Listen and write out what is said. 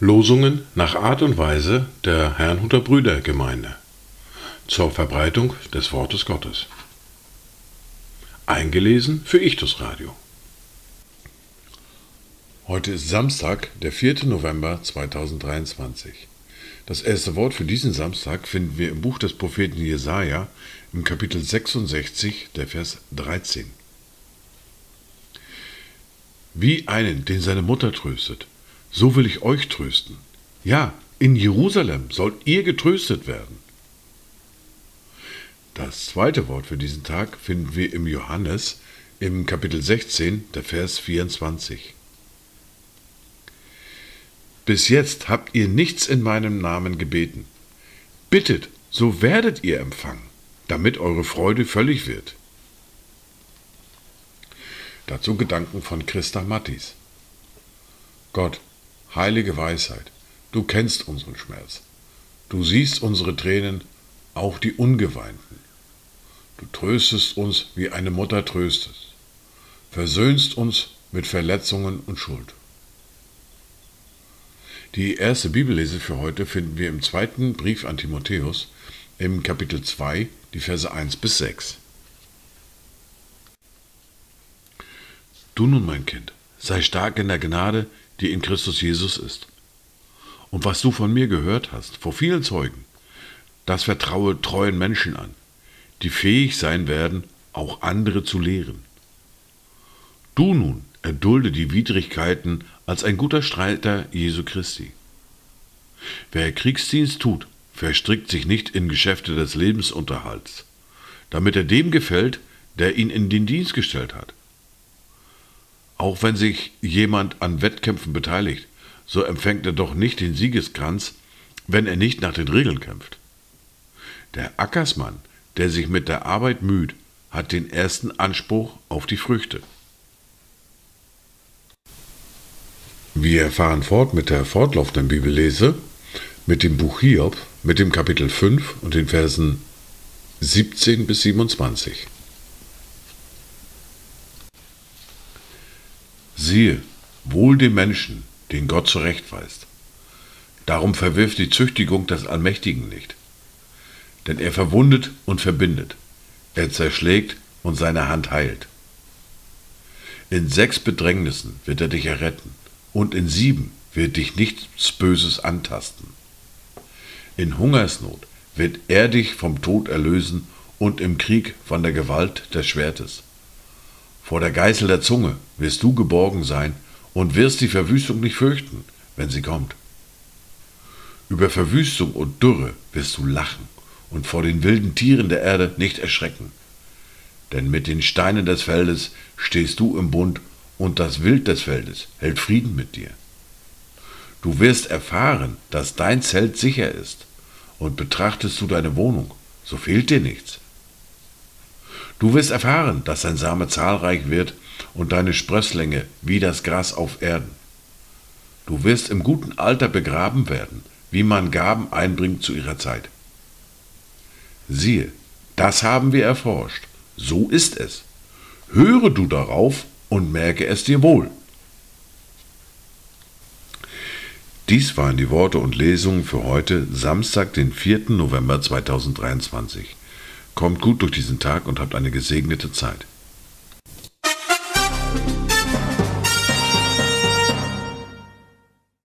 Losungen nach Art und Weise der Herrnhuter Brüdergemeinde zur Verbreitung des Wortes Gottes. Eingelesen für Ichtus Radio. Heute ist Samstag, der 4. November 2023. Das erste Wort für diesen Samstag finden wir im Buch des Propheten Jesaja im Kapitel 66, der Vers 13. Wie einen, den seine Mutter tröstet, so will ich euch trösten. Ja, in Jerusalem sollt ihr getröstet werden. Das zweite Wort für diesen Tag finden wir im Johannes im Kapitel 16, der Vers 24. Bis jetzt habt ihr nichts in meinem Namen gebeten. Bittet, so werdet ihr empfangen, damit eure Freude völlig wird. Dazu Gedanken von Christa Mattis. Gott, heilige Weisheit, du kennst unseren Schmerz. Du siehst unsere Tränen, auch die ungeweinten. Du tröstest uns, wie eine Mutter tröstet, versöhnst uns mit Verletzungen und Schuld. Die erste Bibellese für heute finden wir im zweiten Brief an Timotheus im Kapitel 2, die Verse 1 bis 6. Du nun, mein Kind, sei stark in der Gnade, die in Christus Jesus ist. Und was du von mir gehört hast, vor vielen Zeugen, das vertraue treuen Menschen an, die fähig sein werden, auch andere zu lehren. Du nun erdulde die Widrigkeiten als ein guter Streiter Jesu Christi. Wer Kriegsdienst tut, verstrickt sich nicht in Geschäfte des Lebensunterhalts, damit er dem gefällt, der ihn in den Dienst gestellt hat. Auch wenn sich jemand an Wettkämpfen beteiligt, so empfängt er doch nicht den Siegeskranz, wenn er nicht nach den Regeln kämpft. Der Ackersmann, der sich mit der Arbeit müht, hat den ersten Anspruch auf die Früchte. Wir fahren fort mit der fortlaufenden Bibellese, mit dem Buch Hiob, mit dem Kapitel 5 und den Versen 17 bis 27. Siehe, wohl dem Menschen, den Gott zurechtweist. Darum verwirft die Züchtigung des Allmächtigen nicht. Denn er verwundet und verbindet, er zerschlägt und seine Hand heilt. In sechs Bedrängnissen wird er dich erretten, und in sieben wird dich nichts Böses antasten. In Hungersnot wird er dich vom Tod erlösen und im Krieg von der Gewalt des Schwertes. Vor der Geißel der Zunge wirst du geborgen sein und wirst die Verwüstung nicht fürchten, wenn sie kommt. Über Verwüstung und Dürre wirst du lachen und vor den wilden Tieren der Erde nicht erschrecken. Denn mit den Steinen des Feldes stehst du im Bund und das Wild des Feldes hält Frieden mit dir. Du wirst erfahren, dass dein Zelt sicher ist, und betrachtest du deine Wohnung, so fehlt dir nichts. Du wirst erfahren, dass dein Same zahlreich wird und deine Sprösslinge wie das Gras auf Erden. Du wirst im guten Alter begraben werden, wie man Gaben einbringt zu ihrer Zeit. Siehe, das haben wir erforscht, so ist es. Höre du darauf und merke es dir wohl. Dies waren die Worte und Lesungen für heute, Samstag, den 4. November 2023. Kommt gut durch diesen Tag und habt eine gesegnete Zeit.